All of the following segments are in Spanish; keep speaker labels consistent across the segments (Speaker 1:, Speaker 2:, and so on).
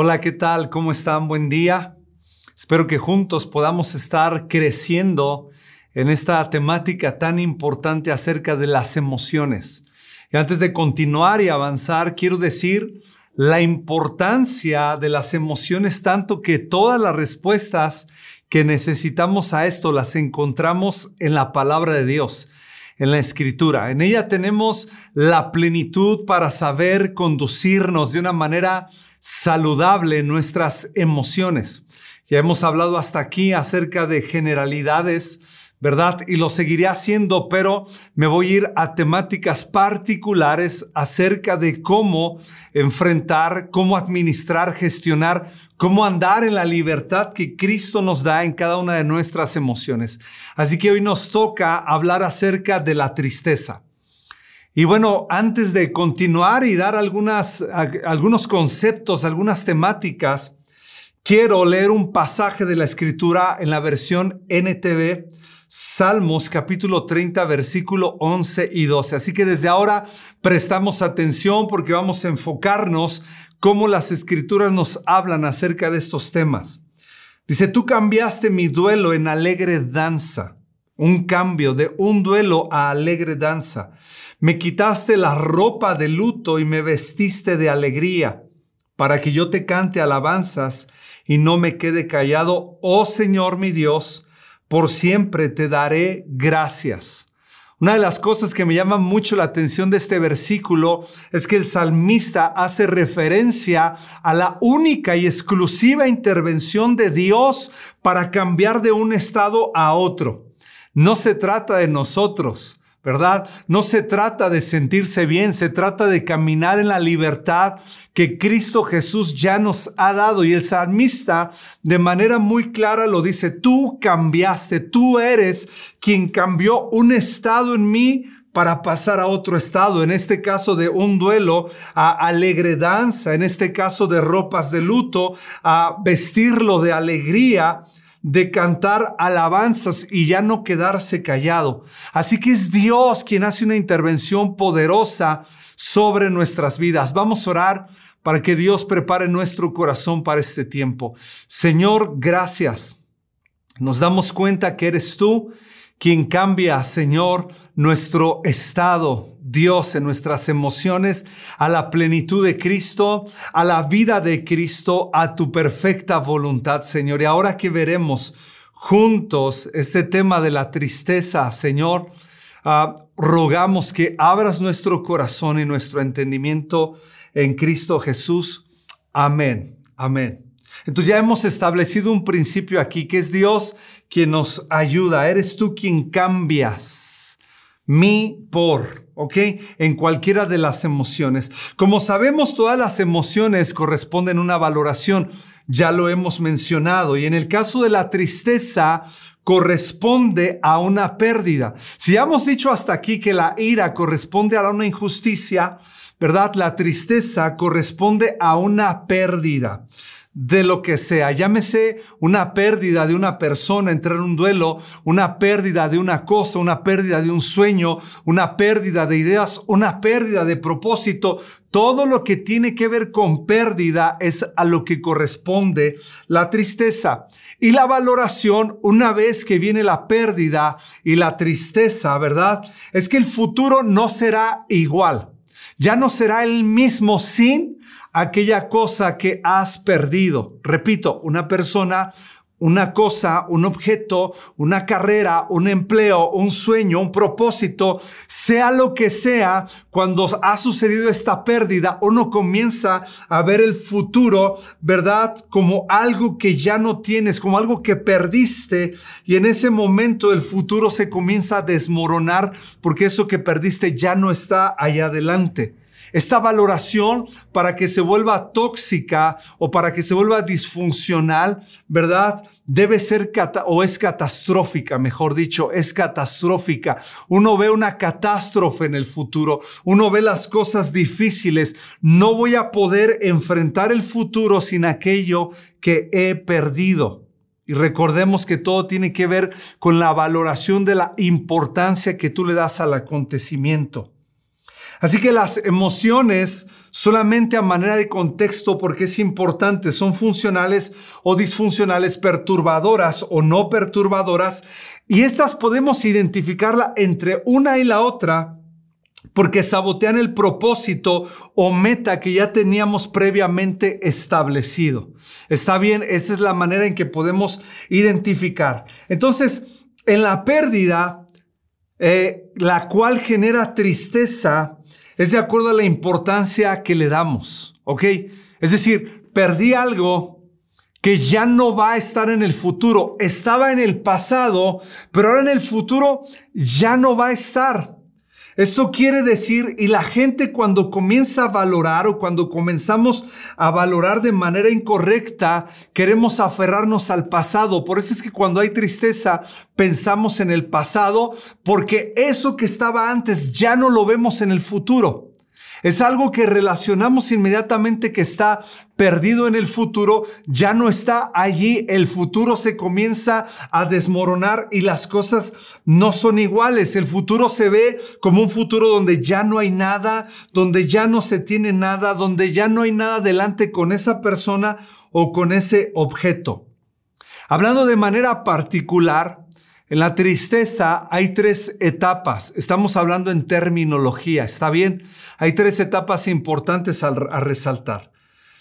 Speaker 1: Hola, ¿qué tal? ¿Cómo están? Buen día. Espero que juntos podamos estar creciendo en esta temática tan importante acerca de las emociones. Y antes de continuar y avanzar, quiero decir la importancia de las emociones, tanto que todas las respuestas que necesitamos a esto las encontramos en la palabra de Dios en la escritura. En ella tenemos la plenitud para saber conducirnos de una manera saludable nuestras emociones. Ya hemos hablado hasta aquí acerca de generalidades, ¿verdad? Y lo seguiré haciendo, pero me voy a ir a temáticas particulares acerca de cómo enfrentar, cómo administrar, gestionar, cómo andar en la libertad que Cristo nos da en cada una de nuestras emociones. Así que hoy nos toca hablar acerca de la tristeza. Y bueno, antes de continuar y dar algunos conceptos, algunas temáticas, quiero leer un pasaje de la escritura en la versión NTV, Salmos capítulo 30, versículo 11 y 12. Así que desde ahora prestamos atención porque vamos a enfocarnos cómo las escrituras nos hablan acerca de estos temas. Dice, tú cambiaste mi duelo en alegre danza, un cambio de un duelo a alegre danza. Me quitaste la ropa de luto y me vestiste de alegría, para que yo te cante alabanzas y no me quede callado. Oh Señor mi Dios, por siempre te daré gracias. Una de las cosas que me llama mucho la atención de este versículo es que el salmista hace referencia a la única y exclusiva intervención de Dios para cambiar de un estado a otro. No se trata de nosotros. ¿Verdad? No se trata de sentirse bien, se trata de caminar en la libertad que Cristo Jesús ya nos ha dado. Y el salmista de manera muy clara lo dice, tú cambiaste, tú eres quien cambió un estado en mí para pasar a otro estado, en este caso de un duelo a alegre danza, en este caso de ropas de luto, a vestirlo de alegría de cantar alabanzas y ya no quedarse callado. Así que es Dios quien hace una intervención poderosa sobre nuestras vidas. Vamos a orar para que Dios prepare nuestro corazón para este tiempo. Señor, gracias. Nos damos cuenta que eres tú quien cambia, Señor, nuestro estado, Dios, en nuestras emociones, a la plenitud de Cristo, a la vida de Cristo, a tu perfecta voluntad, Señor. Y ahora que veremos juntos este tema de la tristeza, Señor, ah, rogamos que abras nuestro corazón y nuestro entendimiento en Cristo Jesús. Amén. Amén. Entonces ya hemos establecido un principio aquí, que es Dios quien nos ayuda. Eres tú quien cambias mi por, ¿ok? En cualquiera de las emociones. Como sabemos, todas las emociones corresponden a una valoración. Ya lo hemos mencionado. Y en el caso de la tristeza, corresponde a una pérdida. Si ya hemos dicho hasta aquí que la ira corresponde a una injusticia, ¿verdad? La tristeza corresponde a una pérdida de lo que sea. Llámese una pérdida de una persona, entrar en un duelo, una pérdida de una cosa, una pérdida de un sueño, una pérdida de ideas, una pérdida de propósito. Todo lo que tiene que ver con pérdida es a lo que corresponde la tristeza. Y la valoración, una vez que viene la pérdida y la tristeza, ¿verdad? Es que el futuro no será igual. Ya no será el mismo sin aquella cosa que has perdido. Repito, una persona, una cosa, un objeto, una carrera, un empleo, un sueño, un propósito, sea lo que sea, cuando ha sucedido esta pérdida, uno comienza a ver el futuro, ¿verdad? Como algo que ya no tienes, como algo que perdiste y en ese momento el futuro se comienza a desmoronar porque eso que perdiste ya no está allá adelante. Esta valoración para que se vuelva tóxica o para que se vuelva disfuncional, ¿verdad? Debe ser o es catastrófica, mejor dicho, es catastrófica. Uno ve una catástrofe en el futuro, uno ve las cosas difíciles. No voy a poder enfrentar el futuro sin aquello que he perdido. Y recordemos que todo tiene que ver con la valoración de la importancia que tú le das al acontecimiento. Así que las emociones, solamente a manera de contexto, porque es importante, son funcionales o disfuncionales, perturbadoras o no perturbadoras, y estas podemos identificarla entre una y la otra porque sabotean el propósito o meta que ya teníamos previamente establecido. Está bien, esa es la manera en que podemos identificar. Entonces, en la pérdida, eh, la cual genera tristeza, es de acuerdo a la importancia que le damos, ¿ok? Es decir, perdí algo que ya no va a estar en el futuro. Estaba en el pasado, pero ahora en el futuro ya no va a estar. Esto quiere decir, y la gente cuando comienza a valorar o cuando comenzamos a valorar de manera incorrecta, queremos aferrarnos al pasado. Por eso es que cuando hay tristeza, pensamos en el pasado, porque eso que estaba antes ya no lo vemos en el futuro. Es algo que relacionamos inmediatamente que está perdido en el futuro, ya no está allí, el futuro se comienza a desmoronar y las cosas no son iguales. El futuro se ve como un futuro donde ya no hay nada, donde ya no se tiene nada, donde ya no hay nada delante con esa persona o con ese objeto. Hablando de manera particular, en la tristeza hay tres etapas. Estamos hablando en terminología, ¿está bien? Hay tres etapas importantes a, resaltar.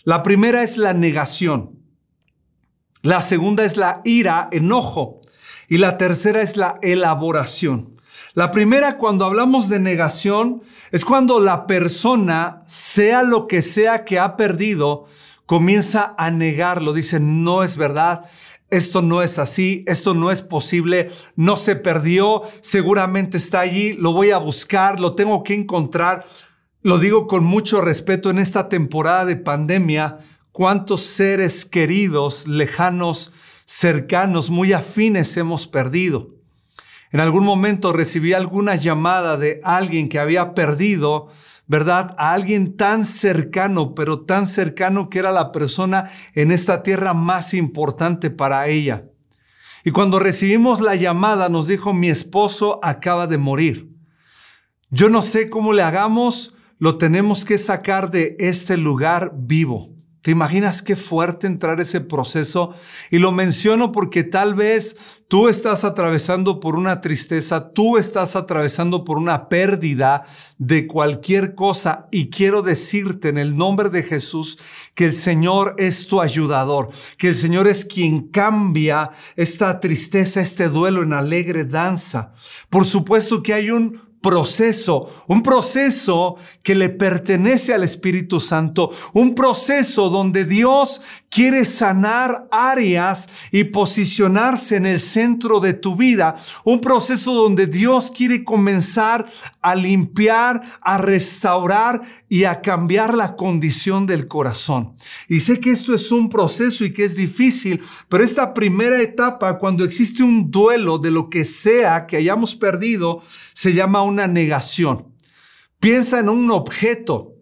Speaker 1: La primera es la negación. La segunda es la ira, enojo. Y la tercera es la elaboración. La primera, cuando hablamos de negación, es cuando la persona, sea lo que sea que ha perdido, comienza a negarlo. Dice, no es verdad, esto no es así, esto no es posible, no se perdió, seguramente está allí, lo voy a buscar, lo tengo que encontrar. Lo digo con mucho respeto en esta temporada de pandemia, cuántos seres queridos, lejanos, cercanos, muy afines hemos perdido. En algún momento recibí alguna llamada de alguien que había perdido ¿verdad? A alguien tan cercano, pero tan cercano que era la persona en esta tierra más importante para ella. Y cuando recibimos la llamada nos dijo, mi esposo acaba de morir. Yo no sé cómo le hagamos, lo tenemos que sacar de este lugar vivo. ¿Te imaginas qué fuerte entrar ese proceso? Y lo menciono porque tal vez tú estás atravesando por una tristeza, tú estás atravesando por una pérdida de cualquier cosa y quiero decirte en el nombre de Jesús que el Señor es tu ayudador, que el Señor es quien cambia esta tristeza, este duelo en alegre danza. Por supuesto que hay un proceso, un proceso que le pertenece al Espíritu Santo, un proceso donde Dios quiere sanar áreas y posicionarse en el centro de tu vida, un proceso donde Dios quiere comenzar a limpiar, a restaurar y a cambiar la condición del corazón. Y sé que esto es un proceso y que es difícil, pero esta primera etapa, cuando existe un duelo de lo que sea que hayamos perdido, se llama una negación. Piensa en un objeto.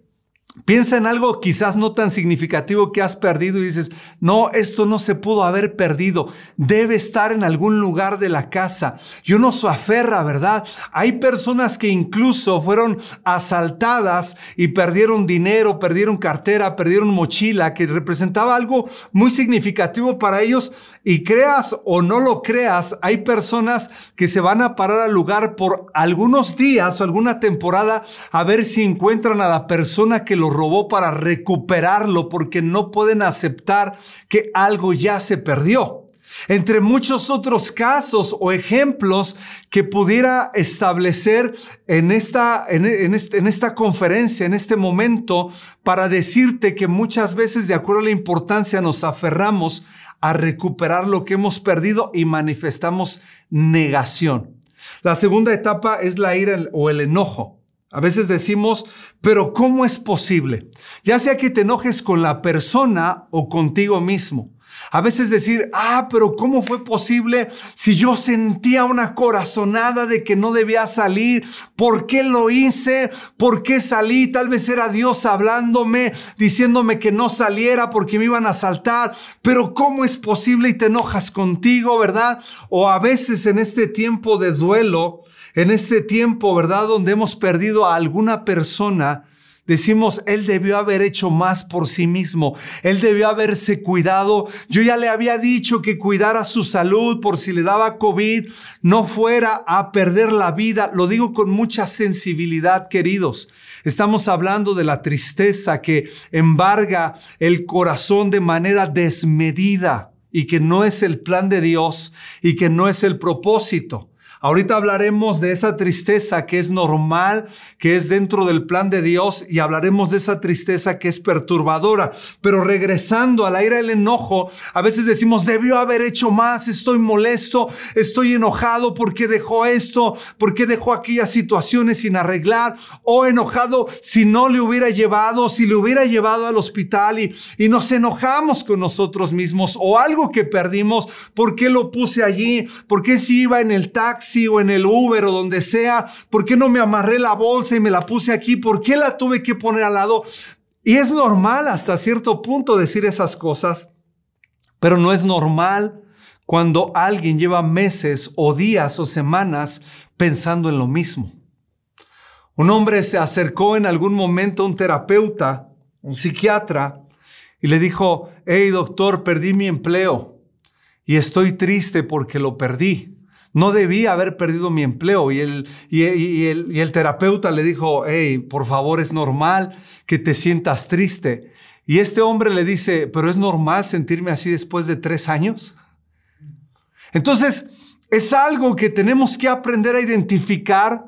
Speaker 1: Piensa en algo quizás no tan significativo que has perdido y dices, no, esto no se pudo haber perdido, debe estar en algún lugar de la casa. Y uno se aferra, ¿verdad? Hay personas que incluso fueron asaltadas y perdieron dinero, perdieron cartera, perdieron mochila, que representaba algo muy significativo para ellos. Y creas o no lo creas, hay personas que se van a parar al lugar por algunos días o alguna temporada a ver si encuentran a la persona que lo robó para recuperarlo porque no pueden aceptar que algo ya se perdió. Entre muchos otros casos o ejemplos que pudiera establecer en esta, en, en esta conferencia, en este momento, para decirte que muchas veces, de acuerdo a la importancia, nos aferramos a recuperar lo que hemos perdido y manifestamos negación. La segunda etapa es la ira o el enojo. A veces decimos, pero ¿cómo es posible? Ya sea que te enojes con la persona o contigo mismo. A veces decir, ah, pero ¿cómo fue posible si yo sentía una corazonada de que no debía salir? ¿Por qué lo hice? ¿Por qué salí? Tal vez era Dios hablándome, diciéndome que no saliera porque me iban a asaltar. Pero ¿cómo es posible y te enojas contigo, verdad? O a veces en este tiempo de duelo, en ese tiempo, ¿verdad? Donde hemos perdido a alguna persona, Decimos, Él debió haber hecho más por sí mismo. Él debió haberse cuidado. Yo ya le había dicho que cuidara su salud por si le daba COVID, no fuera a perder la vida. Lo digo con mucha sensibilidad, queridos. Estamos hablando de la tristeza que embarga el corazón de manera desmedida y que no es el plan de Dios y que no es el propósito. Ahorita hablaremos de esa tristeza que es normal, que es dentro del plan de Dios y hablaremos de esa tristeza que es perturbadora. Pero regresando al aire del enojo, a veces decimos, debió haber hecho más, estoy molesto, estoy enojado porque dejó esto, porque dejó aquellas situaciones sin arreglar, o enojado si no le hubiera llevado, si le hubiera llevado al hospital y, y nos enojamos con nosotros mismos, o algo que perdimos, ¿por qué lo puse allí? ¿Por qué si iba en el taxi? O en el Uber o donde sea, ¿por qué no me amarré la bolsa y me la puse aquí? ¿Por qué la tuve que poner al lado? Y es normal hasta cierto punto decir esas cosas, pero no es normal cuando alguien lleva meses o días o semanas pensando en lo mismo. Un hombre se acercó en algún momento a un terapeuta, un psiquiatra, y le dijo, hey doctor, perdí mi empleo y estoy triste porque lo perdí. No debía haber perdido mi empleo. Y el, y, el, y el terapeuta le dijo, hey, por favor, es normal que te sientas triste. Y este hombre le dice, pero es normal sentirme así después de tres años. Entonces, es algo que tenemos que aprender a identificar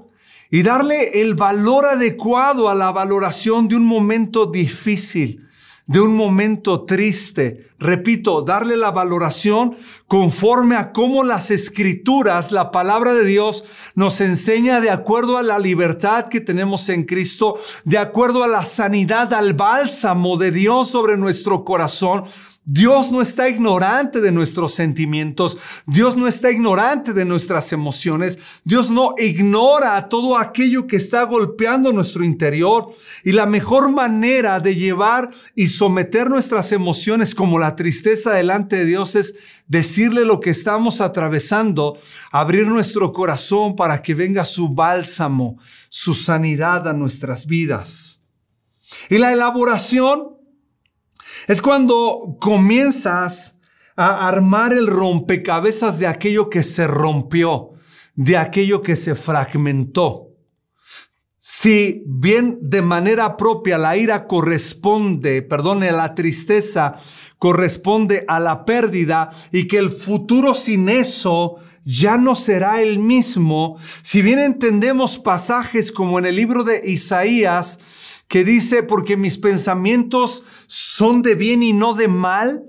Speaker 1: y darle el valor adecuado a la valoración de un momento difícil de un momento triste. Repito, darle la valoración conforme a cómo las escrituras, la palabra de Dios nos enseña de acuerdo a la libertad que tenemos en Cristo, de acuerdo a la sanidad, al bálsamo de Dios sobre nuestro corazón, Dios no está ignorante de nuestros sentimientos, Dios no está ignorante de nuestras emociones, Dios no ignora todo aquello que está golpeando nuestro interior. Y la mejor manera de llevar y someter nuestras emociones como la tristeza delante de Dios es decirle lo que estamos atravesando, abrir nuestro corazón para que venga su bálsamo, su sanidad a nuestras vidas. Y la elaboración es cuando comienzas a armar el rompecabezas de aquello que se rompió, de aquello que se fragmentó. Si bien de manera propia la ira corresponde, perdone, la tristeza corresponde a la pérdida y que el futuro sin eso ya no será el mismo, si bien entendemos pasajes como en el libro de Isaías, que dice, porque mis pensamientos son de bien y no de mal,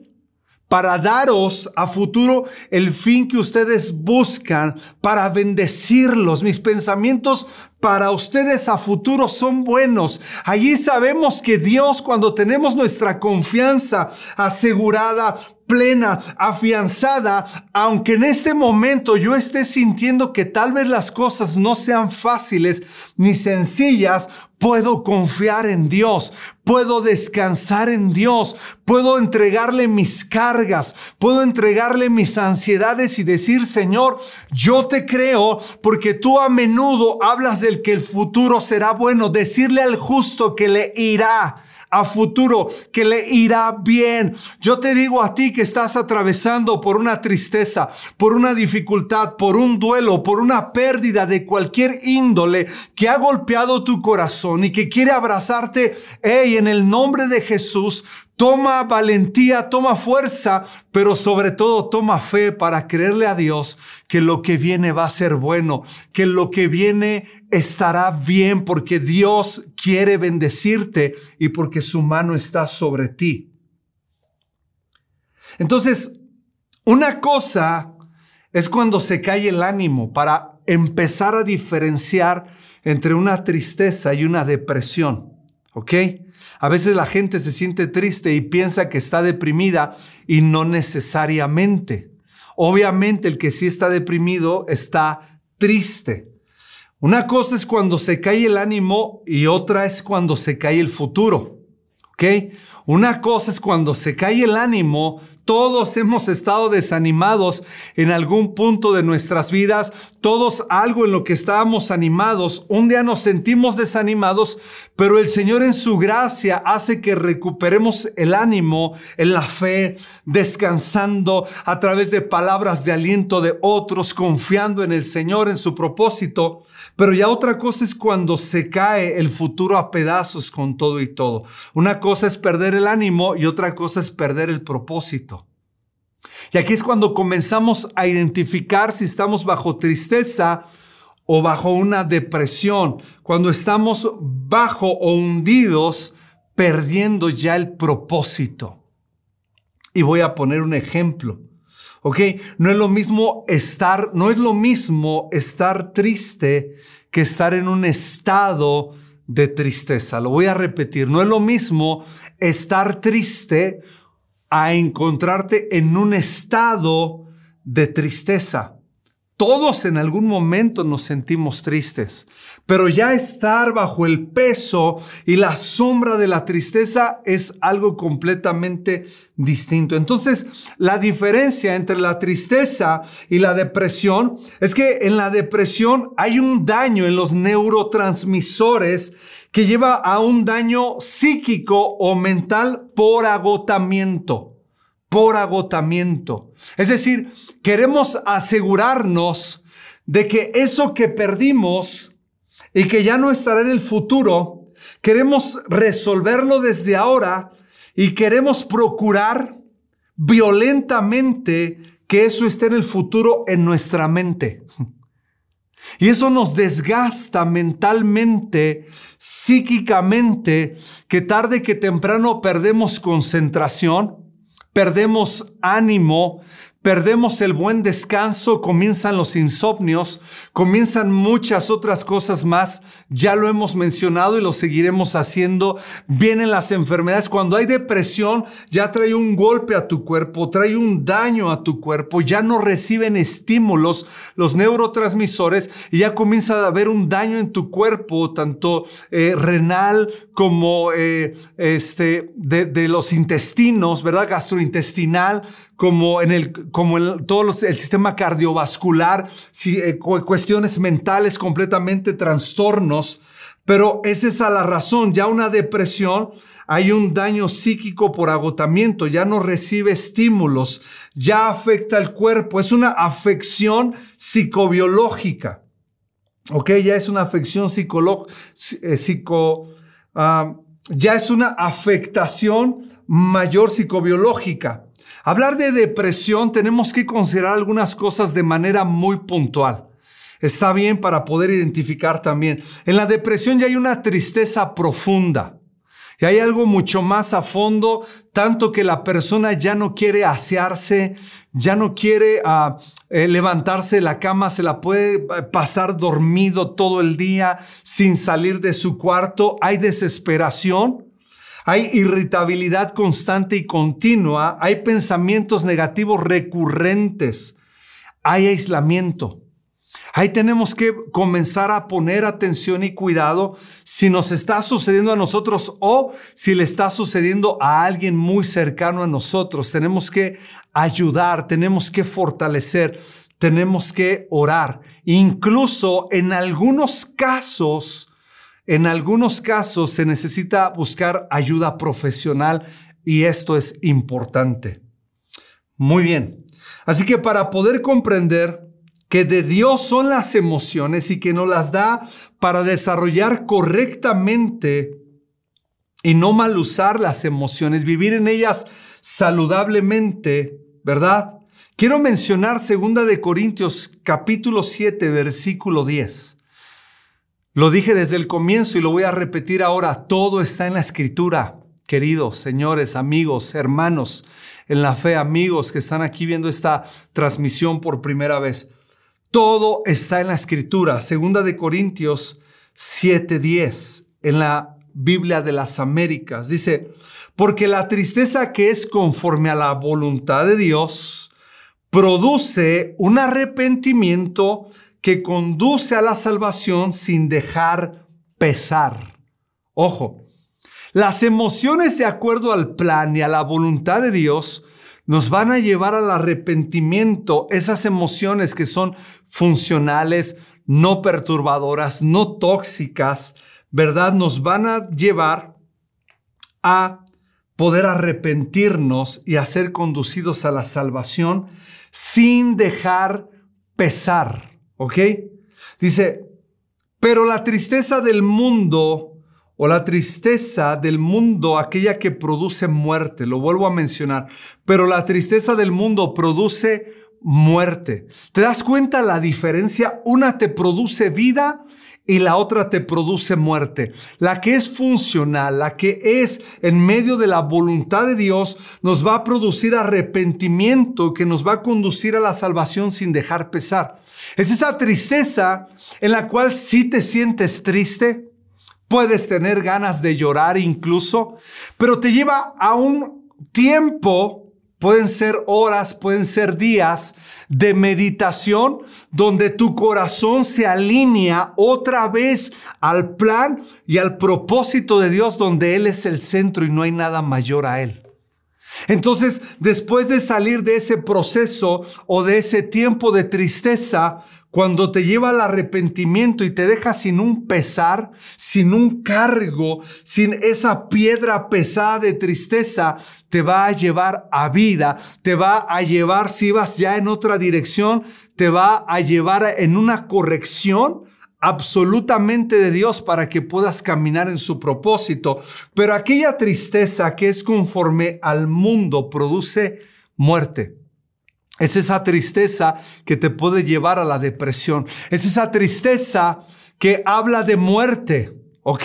Speaker 1: para daros a futuro el fin que ustedes buscan, para bendecirlos. Mis pensamientos para ustedes a futuro son buenos. Allí sabemos que Dios, cuando tenemos nuestra confianza asegurada, plena, afianzada, aunque en este momento yo esté sintiendo que tal vez las cosas no sean fáciles ni sencillas, puedo confiar en Dios, puedo descansar en Dios, puedo entregarle mis cargas, puedo entregarle mis ansiedades y decir, Señor, yo te creo porque tú a menudo hablas del que el futuro será bueno, decirle al justo que le irá a futuro, que le irá bien. Yo te digo a ti que estás atravesando por una tristeza, por una dificultad, por un duelo, por una pérdida de cualquier índole que ha golpeado tu corazón y que quiere abrazarte, hey, en el nombre de Jesús, Toma valentía, toma fuerza, pero sobre todo toma fe para creerle a Dios que lo que viene va a ser bueno, que lo que viene estará bien porque Dios quiere bendecirte y porque su mano está sobre ti. Entonces, una cosa es cuando se cae el ánimo para empezar a diferenciar entre una tristeza y una depresión. ¿Ok? A veces la gente se siente triste y piensa que está deprimida y no necesariamente. Obviamente el que sí está deprimido está triste. Una cosa es cuando se cae el ánimo y otra es cuando se cae el futuro. Una cosa es cuando se cae el ánimo, todos hemos estado desanimados en algún punto de nuestras vidas, todos algo en lo que estábamos animados, un día nos sentimos desanimados, pero el Señor en su gracia hace que recuperemos el ánimo en la fe, descansando a través de palabras de aliento de otros, confiando en el Señor, en su propósito. Pero ya otra cosa es cuando se cae el futuro a pedazos con todo y todo. Una es perder el ánimo y otra cosa es perder el propósito. Y aquí es cuando comenzamos a identificar si estamos bajo tristeza o bajo una depresión, cuando estamos bajo o hundidos, perdiendo ya el propósito. Y voy a poner un ejemplo. ¿Ok? No es lo mismo estar, no es lo mismo estar triste que estar en un estado de tristeza. Lo voy a repetir. No es lo mismo estar triste a encontrarte en un estado de tristeza. Todos en algún momento nos sentimos tristes, pero ya estar bajo el peso y la sombra de la tristeza es algo completamente distinto. Entonces, la diferencia entre la tristeza y la depresión es que en la depresión hay un daño en los neurotransmisores que lleva a un daño psíquico o mental por agotamiento por agotamiento. Es decir, queremos asegurarnos de que eso que perdimos y que ya no estará en el futuro, queremos resolverlo desde ahora y queremos procurar violentamente que eso esté en el futuro en nuestra mente. Y eso nos desgasta mentalmente, psíquicamente, que tarde que temprano perdemos concentración, perdemos ánimo, perdemos el buen descanso, comienzan los insomnios, comienzan muchas otras cosas más. Ya lo hemos mencionado y lo seguiremos haciendo. Vienen las enfermedades. Cuando hay depresión, ya trae un golpe a tu cuerpo, trae un daño a tu cuerpo, ya no reciben estímulos los neurotransmisores y ya comienza a haber un daño en tu cuerpo, tanto eh, renal como eh, este, de, de los intestinos, ¿verdad? Gastrointestinal, como en el, como en todo el sistema cardiovascular, eh, cuestiones mentales completamente trastornos. Pero esa es la razón, ya una depresión, hay un daño psíquico por agotamiento, ya no recibe estímulos, ya afecta el cuerpo, es una afección psicobiológica. Ok, ya es una afección psicológica, eh, psico, ah, ya es una afectación mayor psicobiológica. Hablar de depresión tenemos que considerar algunas cosas de manera muy puntual. Está bien para poder identificar también. En la depresión ya hay una tristeza profunda. Y hay algo mucho más a fondo, tanto que la persona ya no quiere asearse, ya no quiere ah, eh, levantarse de la cama, se la puede eh, pasar dormido todo el día sin salir de su cuarto. Hay desesperación. Hay irritabilidad constante y continua, hay pensamientos negativos recurrentes, hay aislamiento. Ahí tenemos que comenzar a poner atención y cuidado si nos está sucediendo a nosotros o si le está sucediendo a alguien muy cercano a nosotros. Tenemos que ayudar, tenemos que fortalecer, tenemos que orar. Incluso en algunos casos, en algunos casos se necesita buscar ayuda profesional y esto es importante. Muy bien. Así que para poder comprender que de Dios son las emociones y que nos las da para desarrollar correctamente y no mal usar las emociones, vivir en ellas saludablemente, ¿verdad? Quiero mencionar 2 de Corintios capítulo 7 versículo 10. Lo dije desde el comienzo y lo voy a repetir ahora. Todo está en la escritura, queridos señores, amigos, hermanos en la fe, amigos que están aquí viendo esta transmisión por primera vez. Todo está en la escritura. Segunda de Corintios 7:10 en la Biblia de las Américas. Dice, porque la tristeza que es conforme a la voluntad de Dios produce un arrepentimiento que conduce a la salvación sin dejar pesar. Ojo, Las emociones de acuerdo al plan y a la voluntad de Dios nos van a llevar al arrepentimiento, esas emociones que son funcionales, no perturbadoras, no tóxicas, ¿verdad? Nos van a llevar a poder arrepentirnos y a ser conducidos a la salvación sin dejar pesar, ¿ok? Dice, pero la tristeza del mundo o la tristeza del mundo, aquella que produce muerte, lo vuelvo a mencionar, pero la tristeza del mundo produce muerte. ¿Te das cuenta la diferencia? Una te produce vida y la otra te produce muerte. La que es funcional, la que es en medio de la voluntad de Dios, nos va a producir arrepentimiento que nos va a conducir a la salvación sin dejar pesar. Es esa tristeza en la cual si te sientes triste, puedes tener ganas de llorar incluso, pero te lleva a un tiempo Pueden ser horas, pueden ser días de meditación donde tu corazón se alinea otra vez al plan y al propósito de Dios donde Él es el centro y no hay nada mayor a Él. Entonces, después de salir de ese proceso o de ese tiempo de tristeza, cuando te lleva al arrepentimiento y te deja sin un pesar, sin un cargo, sin esa piedra pesada de tristeza, te va a llevar a vida, te va a llevar, si vas ya en otra dirección, te va a llevar en una corrección absolutamente de Dios para que puedas caminar en su propósito. Pero aquella tristeza que es conforme al mundo produce muerte. Es esa tristeza que te puede llevar a la depresión. Es esa tristeza que habla de muerte. ¿Ok?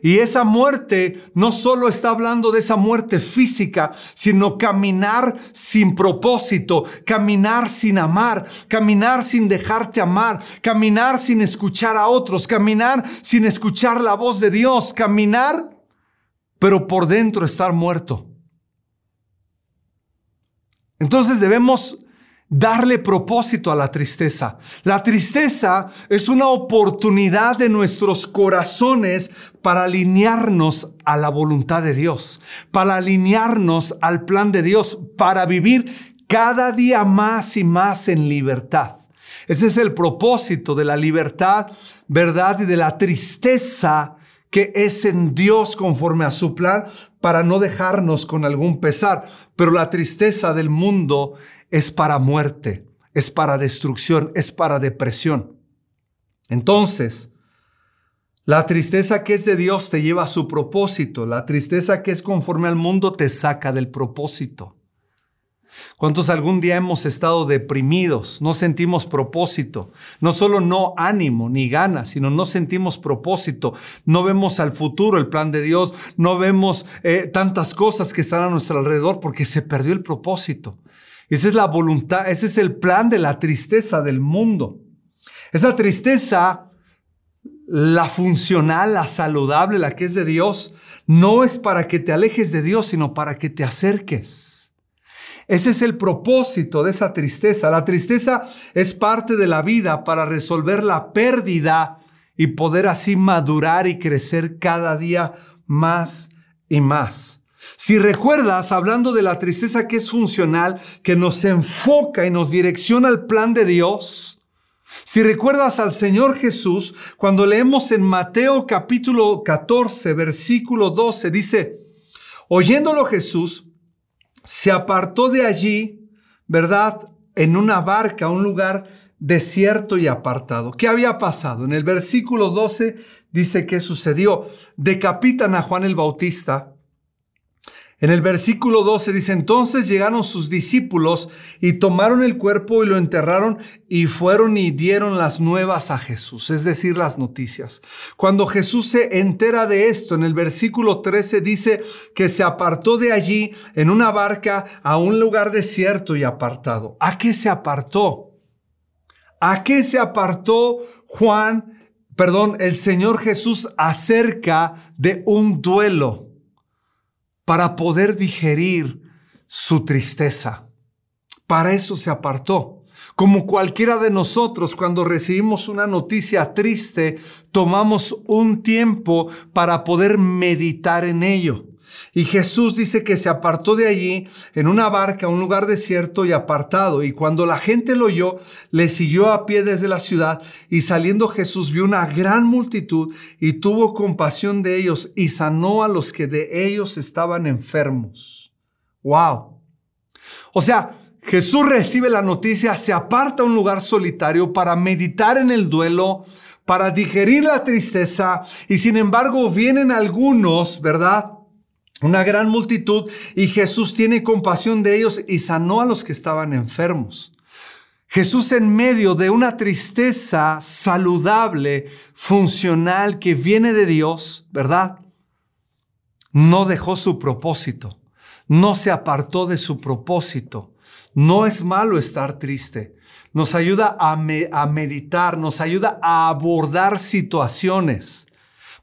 Speaker 1: Y esa muerte no solo está hablando de esa muerte física, sino caminar sin propósito, caminar sin amar, caminar sin dejarte amar, caminar sin escuchar a otros, caminar sin escuchar la voz de Dios, caminar, pero por dentro estar muerto. Entonces debemos darle propósito a la tristeza. La tristeza es una oportunidad de nuestros corazones para alinearnos a la voluntad de Dios, para alinearnos al plan de Dios, para vivir cada día más y más en libertad. Ese es el propósito de la libertad, verdad, y de la tristeza que es en Dios conforme a su plan para no dejarnos con algún pesar. Pero la tristeza del mundo es para muerte, es para destrucción, es para depresión. Entonces, la tristeza que es de Dios te lleva a su propósito. La tristeza que es conforme al mundo te saca del propósito. ¿Cuántos algún día hemos estado deprimidos? No sentimos propósito. No solo no ánimo ni ganas, sino no sentimos propósito. No vemos al futuro, el plan de Dios. No vemos eh, tantas cosas que están a nuestro alrededor porque se perdió el propósito. Esa es la voluntad, ese es el plan de la tristeza del mundo. Esa tristeza, la funcional, la saludable, la que es de Dios, no es para que te alejes de Dios, sino para que te acerques. Ese es el propósito de esa tristeza. La tristeza es parte de la vida para resolver la pérdida y poder así madurar y crecer cada día más y más. Si recuerdas, hablando de la tristeza que es funcional, que nos enfoca y nos direcciona al plan de Dios, si recuerdas al Señor Jesús, cuando leemos en Mateo capítulo 14, versículo 12, dice, oyéndolo Jesús, se apartó de allí, ¿verdad? En una barca, un lugar desierto y apartado. ¿Qué había pasado? En el versículo 12 dice que sucedió. Decapitan a Juan el Bautista en el versículo 12 dice, entonces llegaron sus discípulos y tomaron el cuerpo y lo enterraron y fueron y dieron las nuevas a Jesús, es decir, las noticias. Cuando Jesús se entera de esto, en el versículo 13 dice que se apartó de allí en una barca a un lugar desierto y apartado. ¿A qué se apartó? ¿A qué se apartó Juan, perdón, el Señor Jesús acerca de un duelo? Para poder digerir su tristeza. Para eso se apartó. Como cualquiera de nosotros, cuando recibimos una noticia triste, tomamos un tiempo para poder meditar en ello. Y Jesús dice que se apartó de allí en una barca a un lugar desierto y apartado. Y cuando la gente lo oyó, le siguió a pie desde la ciudad. Y saliendo Jesús vio una gran multitud y tuvo compasión de ellos y sanó a los que de ellos estaban enfermos. Wow. O sea, Jesús recibe la noticia, se aparta a un lugar solitario para meditar en el duelo, para digerir la tristeza y sin embargo vienen algunos, ¿verdad? Una gran multitud y Jesús tiene compasión de ellos y sanó a los que estaban enfermos. Jesús en medio de una tristeza saludable, funcional, que viene de Dios, ¿verdad? No dejó su propósito, no se apartó de su propósito. No es malo estar triste. Nos ayuda a, a meditar, nos ayuda a abordar situaciones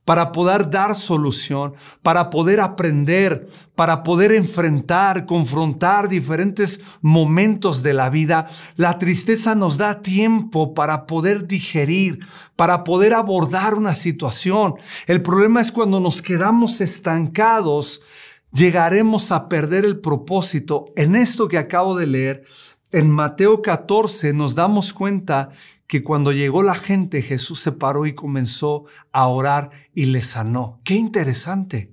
Speaker 1: para poder dar solución, para poder aprender, para poder enfrentar, confrontar diferentes momentos de la vida. La tristeza nos da tiempo para poder digerir, para poder abordar una situación. El problema es cuando nos quedamos estancados, llegaremos a perder el propósito. En esto que acabo de leer, en Mateo 14 nos damos cuenta que cuando llegó la gente, Jesús se paró y comenzó a orar y le sanó. Qué interesante.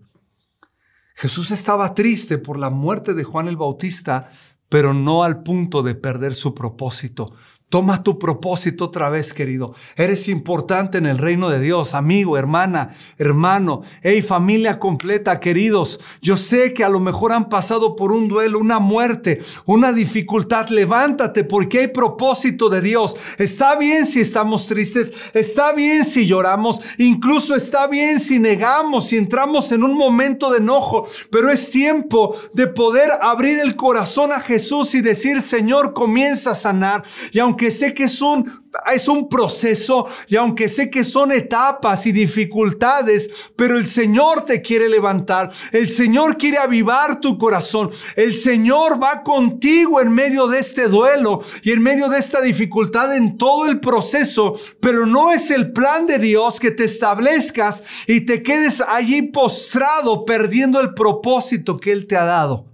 Speaker 1: Jesús estaba triste por la muerte de Juan el Bautista, pero no al punto de perder su propósito. Toma tu propósito otra vez, querido. Eres importante en el reino de Dios, amigo, hermana, hermano. Hey, familia completa, queridos. Yo sé que a lo mejor han pasado por un duelo, una muerte, una dificultad. Levántate porque hay propósito de Dios. Está bien si estamos tristes, está bien si lloramos, incluso está bien si negamos, si entramos en un momento de enojo, pero es tiempo de poder abrir el corazón a Jesús y decir, Señor, comienza a sanar. Y aunque sé que es un, es un proceso y aunque sé que son etapas y dificultades, pero el Señor te quiere levantar, el Señor quiere avivar tu corazón, el Señor va contigo en medio de este duelo y en medio de esta dificultad en todo el proceso, pero no es el plan de Dios que te establezcas y te quedes allí postrado perdiendo el propósito que Él te ha dado.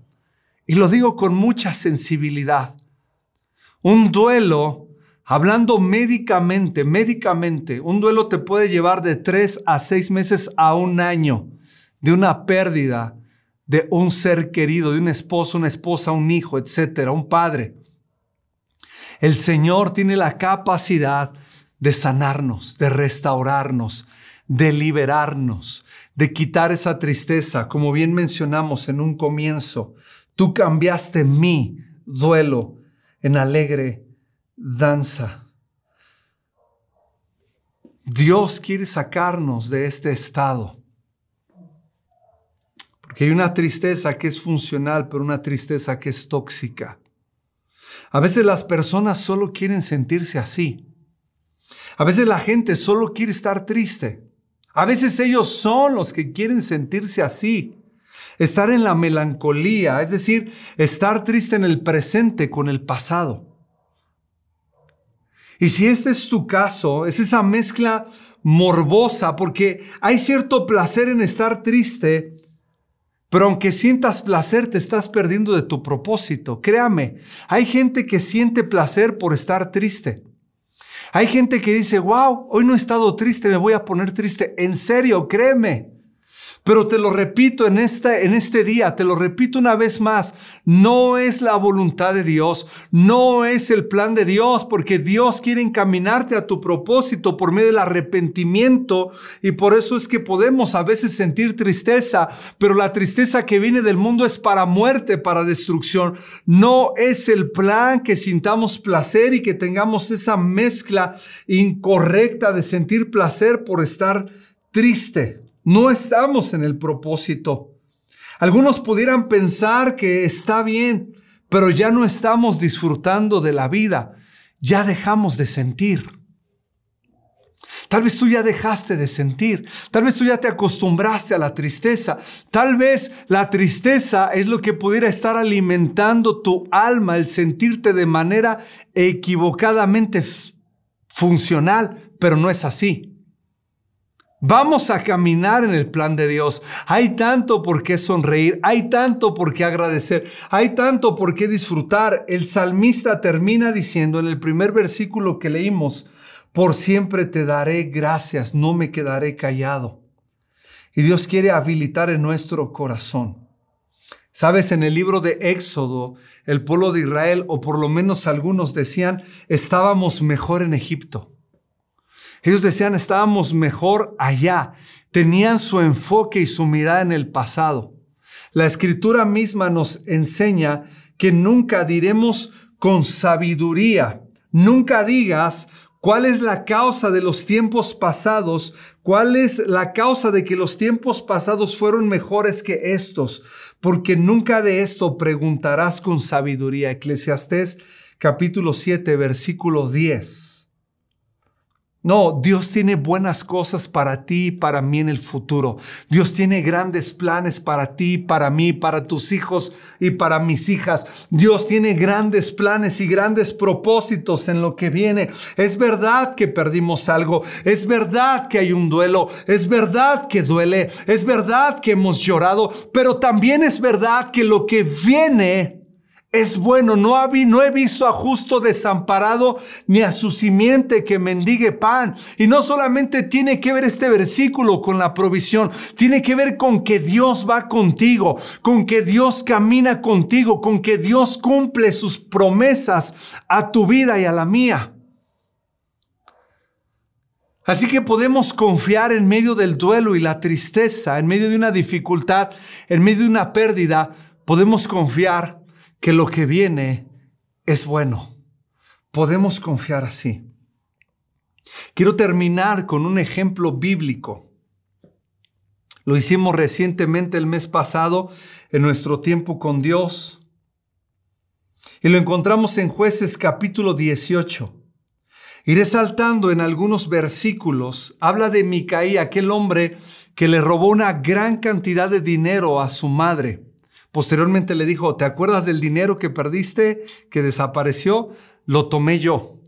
Speaker 1: Y lo digo con mucha sensibilidad. Un duelo, hablando médicamente, médicamente, un duelo te puede llevar de tres a seis meses a un año de una pérdida de un ser querido, de un esposo, una esposa, un hijo, etcétera, un padre. El Señor tiene la capacidad de sanarnos, de restaurarnos, de liberarnos, de quitar esa tristeza, como bien mencionamos en un comienzo. Tú cambiaste mi duelo en alegre danza. Dios quiere sacarnos de este estado. Porque hay una tristeza que es funcional, pero una tristeza que es tóxica. A veces las personas solo quieren sentirse así. A veces la gente solo quiere estar triste. A veces ellos son los que quieren sentirse así. Estar en la melancolía, es decir, estar triste en el presente con el pasado. Y si este es tu caso, es esa mezcla morbosa, porque hay cierto placer en estar triste, pero aunque sientas placer, te estás perdiendo de tu propósito. Créame, hay gente que siente placer por estar triste. Hay gente que dice, wow, hoy no he estado triste, me voy a poner triste. En serio, créeme. Pero te lo repito en, esta, en este día, te lo repito una vez más, no es la voluntad de Dios, no es el plan de Dios, porque Dios quiere encaminarte a tu propósito por medio del arrepentimiento y por eso es que podemos a veces sentir tristeza, pero la tristeza que viene del mundo es para muerte, para destrucción. No es el plan que sintamos placer y que tengamos esa mezcla incorrecta de sentir placer por estar triste. No estamos en el propósito. Algunos pudieran pensar que está bien, pero ya no estamos disfrutando de la vida. Ya dejamos de sentir. Tal vez tú ya dejaste de sentir. Tal vez tú ya te acostumbraste a la tristeza. Tal vez la tristeza es lo que pudiera estar alimentando tu alma, el sentirte de manera equivocadamente funcional, pero no es así. Vamos a caminar en el plan de Dios. Hay tanto por qué sonreír, hay tanto por qué agradecer, hay tanto por qué disfrutar. El salmista termina diciendo en el primer versículo que leímos, por siempre te daré gracias, no me quedaré callado. Y Dios quiere habilitar en nuestro corazón. Sabes, en el libro de Éxodo, el pueblo de Israel, o por lo menos algunos decían, estábamos mejor en Egipto. Ellos decían, estábamos mejor allá. Tenían su enfoque y su mirada en el pasado. La escritura misma nos enseña que nunca diremos con sabiduría. Nunca digas cuál es la causa de los tiempos pasados, cuál es la causa de que los tiempos pasados fueron mejores que estos, porque nunca de esto preguntarás con sabiduría. Eclesiastés capítulo 7, versículo 10. No, Dios tiene buenas cosas para ti y para mí en el futuro. Dios tiene grandes planes para ti, para mí, para tus hijos y para mis hijas. Dios tiene grandes planes y grandes propósitos en lo que viene. Es verdad que perdimos algo. Es verdad que hay un duelo. Es verdad que duele. Es verdad que hemos llorado. Pero también es verdad que lo que viene es bueno, no, no he visto a justo desamparado ni a su simiente que mendigue pan. Y no solamente tiene que ver este versículo con la provisión, tiene que ver con que Dios va contigo, con que Dios camina contigo, con que Dios cumple sus promesas a tu vida y a la mía. Así que podemos confiar en medio del duelo y la tristeza, en medio de una dificultad, en medio de una pérdida, podemos confiar que lo que viene es bueno. Podemos confiar así. Quiero terminar con un ejemplo bíblico. Lo hicimos recientemente el mes pasado en nuestro tiempo con Dios. Y lo encontramos en jueces capítulo 18. Iré saltando en algunos versículos. Habla de Micaí, aquel hombre que le robó una gran cantidad de dinero a su madre. Posteriormente le dijo, ¿te acuerdas del dinero que perdiste, que desapareció? Lo tomé yo.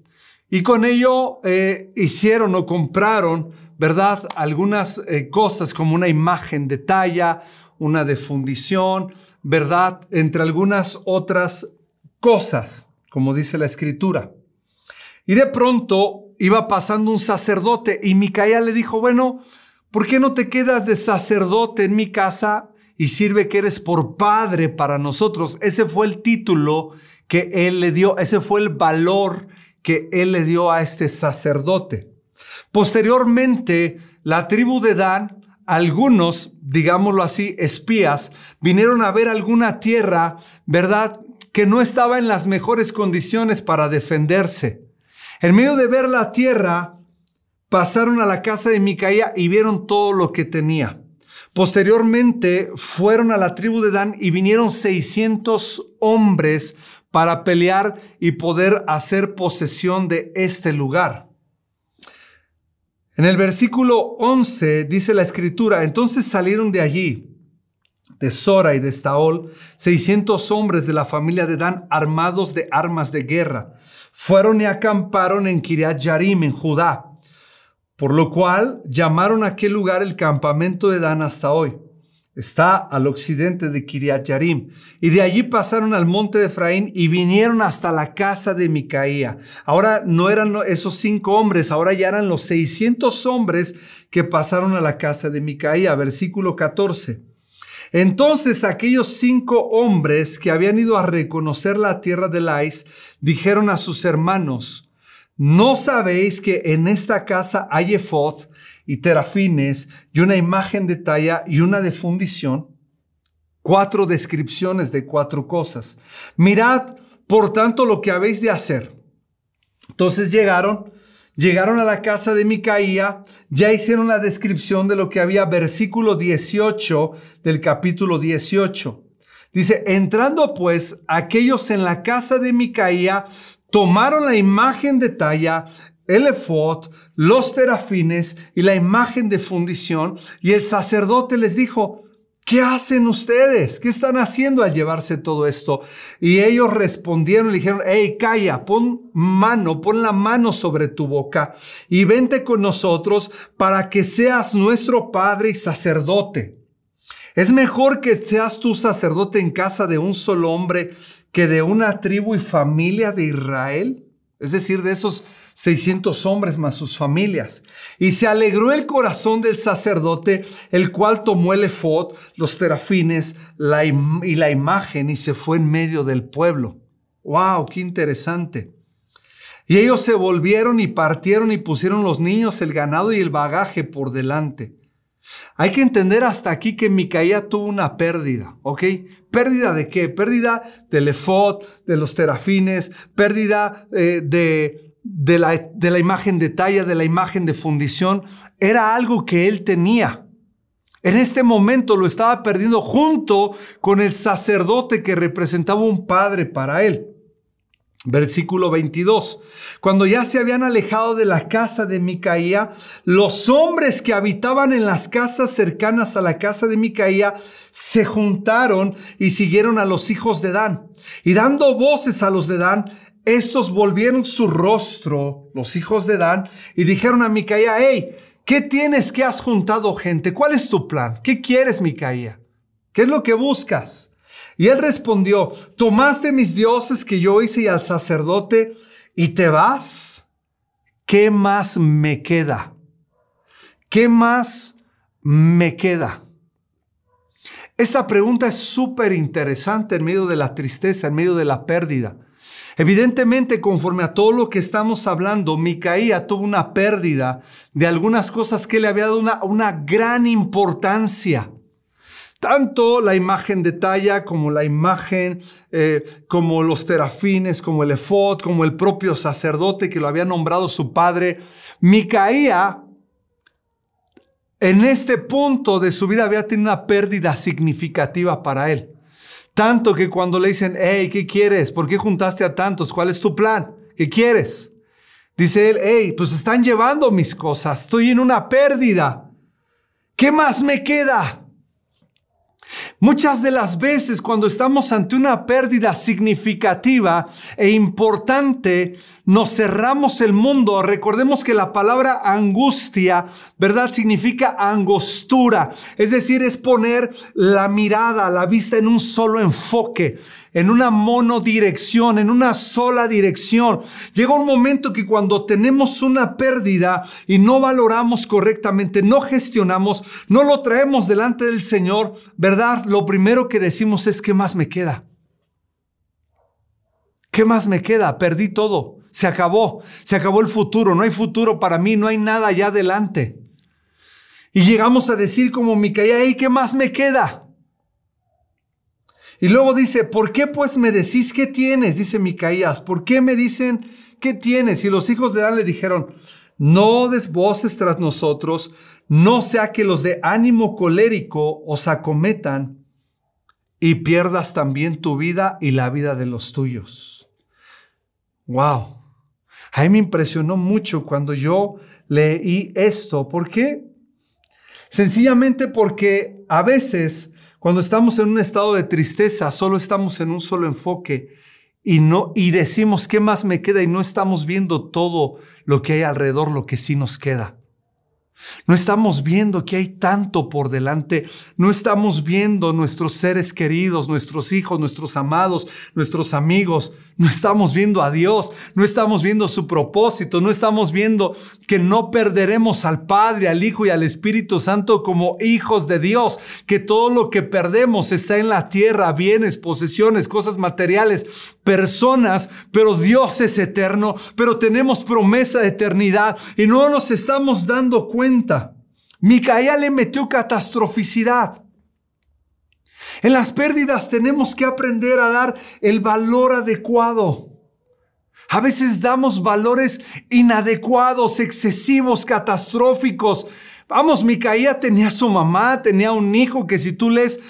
Speaker 1: Y con ello eh, hicieron o compraron, ¿verdad? Algunas eh, cosas como una imagen de talla, una de fundición, ¿verdad? Entre algunas otras cosas, como dice la escritura. Y de pronto iba pasando un sacerdote y Micaía le dijo, bueno, ¿por qué no te quedas de sacerdote en mi casa y sirve que eres por padre para nosotros. Ese fue el título que él le dio, ese fue el valor que él le dio a este sacerdote. Posteriormente, la tribu de Dan, algunos, digámoslo así, espías, vinieron a ver alguna tierra, ¿verdad? Que no estaba en las mejores condiciones para defenderse. En medio de ver la tierra, pasaron a la casa de Micaía y vieron todo lo que tenía. Posteriormente fueron a la tribu de Dan y vinieron 600 hombres para pelear y poder hacer posesión de este lugar. En el versículo 11 dice la escritura, entonces salieron de allí, de Sora y de Staol, 600 hombres de la familia de Dan armados de armas de guerra. Fueron y acamparon en Kiriat Yarim, en Judá por lo cual llamaron a aquel lugar el campamento de Dan hasta hoy. Está al occidente de Kiriat Yarim. Y de allí pasaron al monte de Efraín y vinieron hasta la casa de Micaía. Ahora no eran esos cinco hombres, ahora ya eran los 600 hombres que pasaron a la casa de Micaía. Versículo 14. Entonces aquellos cinco hombres que habían ido a reconocer la tierra de Lais dijeron a sus hermanos, ¿No sabéis que en esta casa hay efod y terafines y una imagen de talla y una de fundición? Cuatro descripciones de cuatro cosas. Mirad, por tanto, lo que habéis de hacer. Entonces llegaron, llegaron a la casa de Micaía, ya hicieron la descripción de lo que había, versículo 18 del capítulo 18. Dice, entrando pues aquellos en la casa de Micaía, tomaron la imagen de talla, el efod, los terafines y la imagen de fundición. Y el sacerdote les dijo, ¿qué hacen ustedes? ¿Qué están haciendo al llevarse todo esto? Y ellos respondieron y dijeron, hey, calla, pon mano, pon la mano sobre tu boca y vente con nosotros para que seas nuestro padre y sacerdote. Es mejor que seas tu sacerdote en casa de un solo hombre que de una tribu y familia de Israel es decir, de esos 600 hombres más sus familias. Y se alegró el corazón del sacerdote, el cual tomó el efod, los terafines y la imagen y se fue en medio del pueblo. ¡Wow! ¡Qué interesante! Y ellos se volvieron y partieron y pusieron los niños, el ganado y el bagaje por delante. Hay que entender hasta aquí que Micaía tuvo una pérdida, ¿ok? ¿Pérdida de qué? Pérdida del efod, de los terafines, pérdida eh, de, de, la, de la imagen de talla, de la imagen de fundición. Era algo que él tenía. En este momento lo estaba perdiendo junto con el sacerdote que representaba un padre para él. Versículo 22. Cuando ya se habían alejado de la casa de Micaía, los hombres que habitaban en las casas cercanas a la casa de Micaía se juntaron y siguieron a los hijos de Dan. Y dando voces a los de Dan, estos volvieron su rostro, los hijos de Dan, y dijeron a Micaía, hey, ¿qué tienes que has juntado gente? ¿Cuál es tu plan? ¿Qué quieres, Micaía? ¿Qué es lo que buscas? Y él respondió, tomaste mis dioses que yo hice y al sacerdote y te vas. ¿Qué más me queda? ¿Qué más me queda? Esta pregunta es súper interesante en medio de la tristeza, en medio de la pérdida. Evidentemente, conforme a todo lo que estamos hablando, Micaía tuvo una pérdida de algunas cosas que le había dado una, una gran importancia. Tanto la imagen de talla como la imagen, eh, como los terafines, como el efod, como el propio sacerdote que lo había nombrado su padre, Micaía en este punto de su vida había tenido una pérdida significativa para él. Tanto que cuando le dicen, hey, ¿qué quieres? ¿Por qué juntaste a tantos? ¿Cuál es tu plan? ¿Qué quieres? Dice él, hey, pues están llevando mis cosas, estoy en una pérdida. ¿Qué más me queda? Muchas de las veces cuando estamos ante una pérdida significativa e importante, nos cerramos el mundo. Recordemos que la palabra angustia, ¿verdad? Significa angostura. Es decir, es poner la mirada, la vista en un solo enfoque en una monodirección, en una sola dirección. Llega un momento que cuando tenemos una pérdida y no valoramos correctamente, no gestionamos, no lo traemos delante del Señor, ¿verdad? Lo primero que decimos es, ¿qué más me queda? ¿Qué más me queda? Perdí todo. Se acabó. Se acabó el futuro. No hay futuro para mí. No hay nada allá adelante. Y llegamos a decir como Micaía, ¿y qué más me queda? Y luego dice, ¿por qué pues me decís qué tienes? Dice Micaías, ¿por qué me dicen qué tienes? Y los hijos de Dan le dijeron, no des voces tras nosotros, no sea que los de ánimo colérico os acometan y pierdas también tu vida y la vida de los tuyos. Wow. A mí me impresionó mucho cuando yo leí esto. ¿Por qué? Sencillamente porque a veces cuando estamos en un estado de tristeza, solo estamos en un solo enfoque y no y decimos qué más me queda y no estamos viendo todo lo que hay alrededor, lo que sí nos queda. No estamos viendo que hay tanto por delante. No estamos viendo nuestros seres queridos, nuestros hijos, nuestros amados, nuestros amigos. No estamos viendo a Dios. No estamos viendo su propósito. No estamos viendo que no perderemos al Padre, al Hijo y al Espíritu Santo como hijos de Dios. Que todo lo que perdemos está en la tierra, bienes, posesiones, cosas materiales, personas. Pero Dios es eterno. Pero tenemos promesa de eternidad y no nos estamos dando cuenta Micaía le metió catastroficidad. En las pérdidas tenemos que aprender a dar el valor adecuado. A veces damos valores inadecuados, excesivos, catastróficos. Vamos, Micaía tenía su mamá, tenía un hijo que si tú lees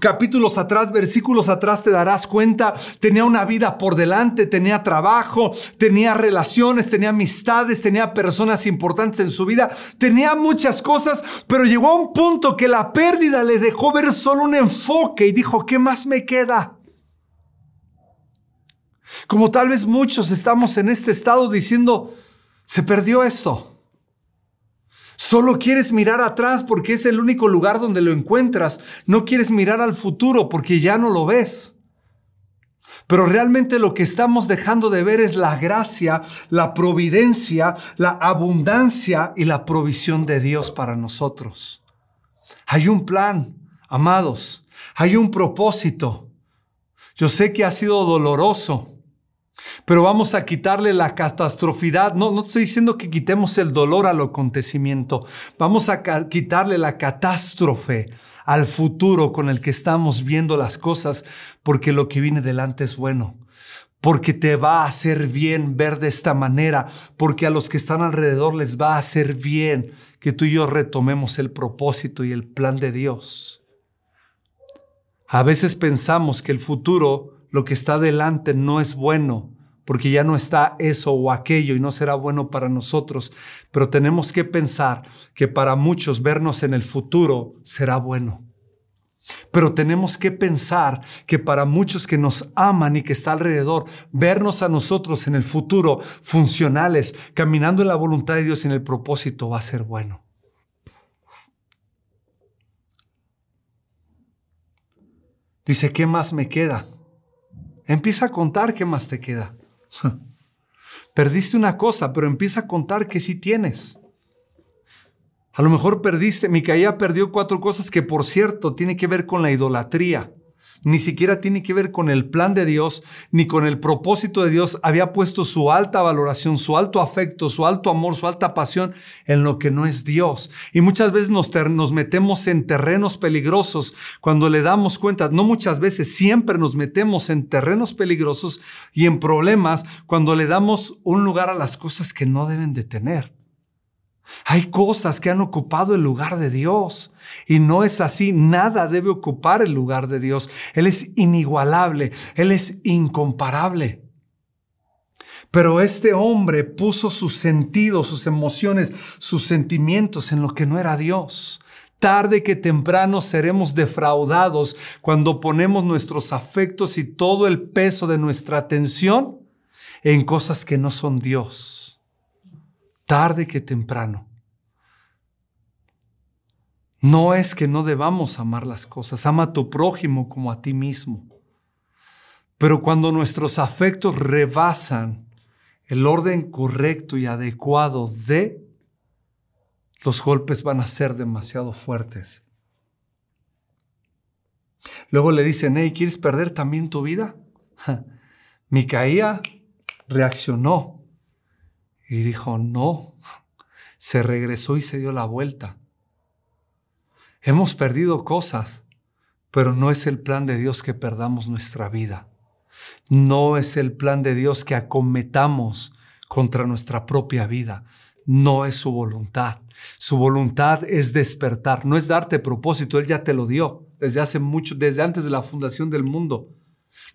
Speaker 1: capítulos atrás, versículos atrás, te darás cuenta, tenía una vida por delante, tenía trabajo, tenía relaciones, tenía amistades, tenía personas importantes en su vida, tenía muchas cosas, pero llegó a un punto que la pérdida le dejó ver solo un enfoque y dijo, ¿qué más me queda? Como tal vez muchos estamos en este estado diciendo, se perdió esto. Solo quieres mirar atrás porque es el único lugar donde lo encuentras. No quieres mirar al futuro porque ya no lo ves. Pero realmente lo que estamos dejando de ver es la gracia, la providencia, la abundancia y la provisión de Dios para nosotros. Hay un plan, amados. Hay un propósito. Yo sé que ha sido doloroso. Pero vamos a quitarle la catastrofidad. No, no estoy diciendo que quitemos el dolor al acontecimiento. Vamos a quitarle la catástrofe al futuro con el que estamos viendo las cosas, porque lo que viene delante es bueno. Porque te va a hacer bien ver de esta manera, porque a los que están alrededor les va a hacer bien que tú y yo retomemos el propósito y el plan de Dios. A veces pensamos que el futuro, lo que está delante, no es bueno, porque ya no está eso o aquello y no será bueno para nosotros. Pero tenemos que pensar que para muchos vernos en el futuro será bueno. Pero tenemos que pensar que para muchos que nos aman y que está alrededor, vernos a nosotros en el futuro funcionales, caminando en la voluntad de Dios y en el propósito va a ser bueno. Dice, ¿qué más me queda? Empieza a contar qué más te queda. Perdiste una cosa, pero empieza a contar que sí tienes. A lo mejor perdiste, Micaía perdió cuatro cosas que por cierto tiene que ver con la idolatría ni siquiera tiene que ver con el plan de Dios, ni con el propósito de Dios. Había puesto su alta valoración, su alto afecto, su alto amor, su alta pasión en lo que no es Dios. Y muchas veces nos, metemos en terrenos peligrosos cuando le damos cuenta, no muchas veces, siempre nos metemos en terrenos peligrosos y en problemas cuando le damos un lugar a las cosas que no deben de tener. Hay cosas que han ocupado el lugar de Dios y no es así. Nada debe ocupar el lugar de Dios. Él es inigualable, Él es incomparable. Pero este hombre puso sus sentidos, sus emociones, sus sentimientos en lo que no era Dios. Tarde que temprano seremos defraudados cuando ponemos nuestros afectos y todo el peso de nuestra atención en cosas que no son Dios tarde que temprano. No es que no debamos amar las cosas, ama a tu prójimo como a ti mismo. Pero cuando nuestros afectos rebasan el orden correcto y adecuado de, los golpes van a ser demasiado fuertes. Luego le dicen, hey, ¿quieres perder también tu vida? Micaía reaccionó y dijo, no, se regresó y se dio la vuelta. Hemos perdido cosas, pero no es el plan de Dios que perdamos nuestra vida. No es el plan de Dios que acometamos contra nuestra propia vida. No es su voluntad. Su voluntad es despertar, no es darte propósito. Él ya te lo dio desde hace mucho, desde antes de la fundación del mundo.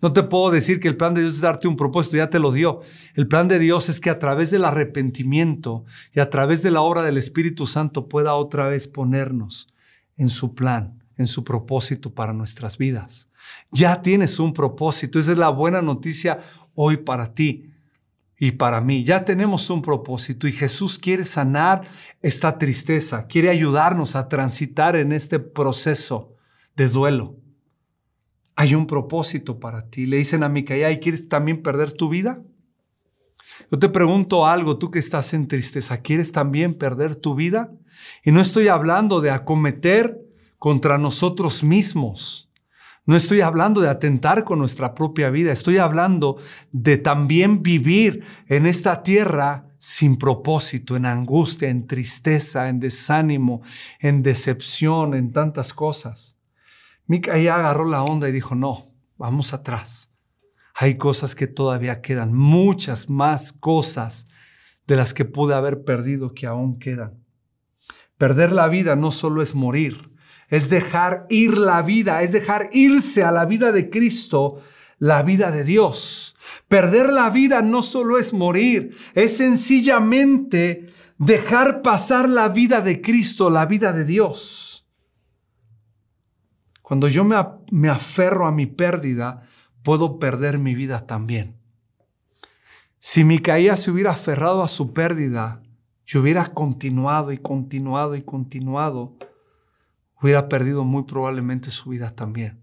Speaker 1: No te puedo decir que el plan de Dios es darte un propósito, ya te lo dio. El plan de Dios es que a través del arrepentimiento y a través de la obra del Espíritu Santo pueda otra vez ponernos en su plan, en su propósito para nuestras vidas. Ya tienes un propósito, esa es la buena noticia hoy para ti y para mí. Ya tenemos un propósito y Jesús quiere sanar esta tristeza, quiere ayudarnos a transitar en este proceso de duelo hay un propósito para ti. Le dicen a Micaía, ¿y quieres también perder tu vida? Yo te pregunto algo, tú que estás en tristeza, ¿quieres también perder tu vida? Y no estoy hablando de acometer contra nosotros mismos. No estoy hablando de atentar con nuestra propia vida. Estoy hablando de también vivir en esta tierra sin propósito, en angustia, en tristeza, en desánimo, en decepción, en tantas cosas. Micaía agarró la onda y dijo, no, vamos atrás. Hay cosas que todavía quedan, muchas más cosas de las que pude haber perdido que aún quedan. Perder la vida no solo es morir, es dejar ir la vida, es dejar irse a la vida de Cristo, la vida de Dios. Perder la vida no solo es morir, es sencillamente dejar pasar la vida de Cristo, la vida de Dios. Cuando yo me, me aferro a mi pérdida, puedo perder mi vida también. Si Micaía se hubiera aferrado a su pérdida, yo hubiera continuado y continuado y continuado, hubiera perdido muy probablemente su vida también.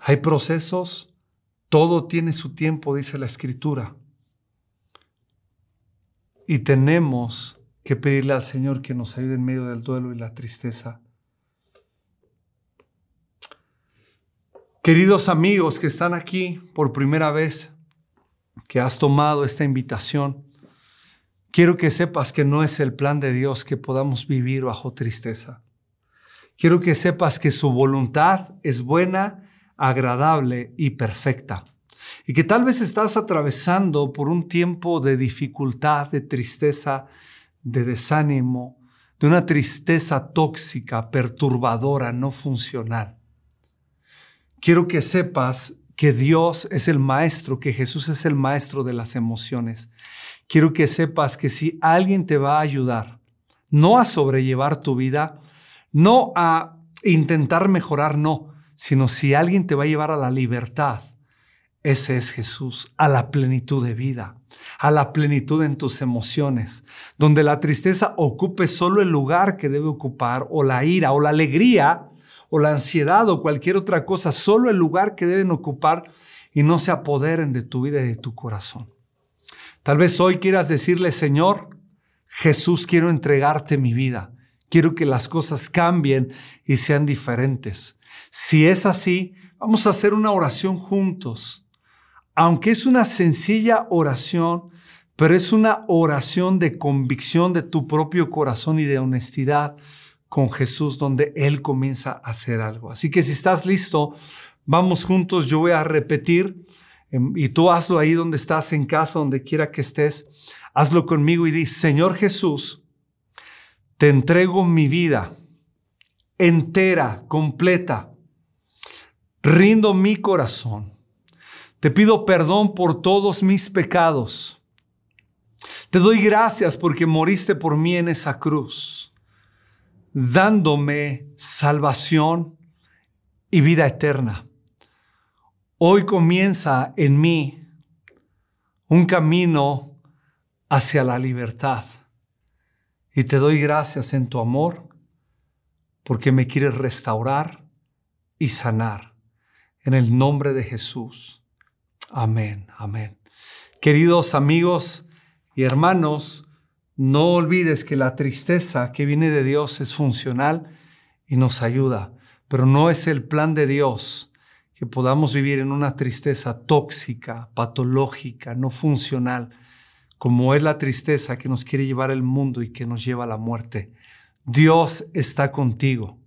Speaker 1: Hay procesos, todo tiene su tiempo, dice la escritura. Y tenemos que pedirle al Señor que nos ayude en medio del duelo y la tristeza. Queridos amigos que están aquí por primera vez, que has tomado esta invitación, quiero que sepas que no es el plan de Dios que podamos vivir bajo tristeza. Quiero que sepas que su voluntad es buena, agradable y perfecta. Y que tal vez estás atravesando por un tiempo de dificultad, de tristeza, de desánimo, de una tristeza tóxica, perturbadora, no funcional quiero que sepas que Dios es el maestro, que Jesús es el maestro de las emociones. Quiero que sepas que si alguien te va a ayudar, no a sobrellevar tu vida, no a intentar mejorar, no, sino si alguien te va a llevar a la libertad, ese es Jesús, a la plenitud de vida, a la plenitud en tus emociones, donde la tristeza ocupe solo el lugar que debe ocupar, o la ira, o la alegría, o la ansiedad o cualquier otra cosa, solo el lugar que deben ocupar y no se apoderen de tu vida y de tu corazón. Tal vez hoy quieras decirle, Señor, Jesús, quiero entregarte mi vida. Quiero que las cosas cambien y sean diferentes. Si es así, vamos a hacer una oración juntos. Aunque es una sencilla oración, pero es una oración de convicción de tu propio corazón y de honestidad con Jesús donde Él comienza a hacer algo. Así que si estás listo, vamos juntos, yo voy a repetir em, y tú hazlo ahí donde estás, en casa, donde quiera que estés, hazlo conmigo y di, Señor Jesús, te entrego mi vida entera, completa, rindo mi corazón, te pido perdón por todos mis pecados. Te doy gracias porque moriste por mí en esa cruz dándome salvación y vida eterna. Hoy comienza en mí un camino hacia la libertad. Y te doy gracias en tu amor porque me quieres restaurar y sanar. En el nombre de Jesús. Amén, amén. Queridos amigos y hermanos, no olvides que la tristeza que viene de Dios es funcional y nos ayuda, pero no es el plan de Dios que podamos vivir en una tristeza tóxica, patológica, no funcional, como es la tristeza que nos quiere llevar el mundo y que nos lleva a la muerte. Dios está contigo.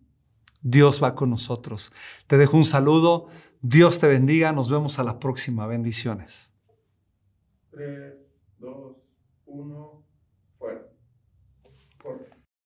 Speaker 1: Dios va con nosotros. Te dejo un saludo. Dios te bendiga. Nos vemos a la próxima. Bendiciones. 3, 2, 1.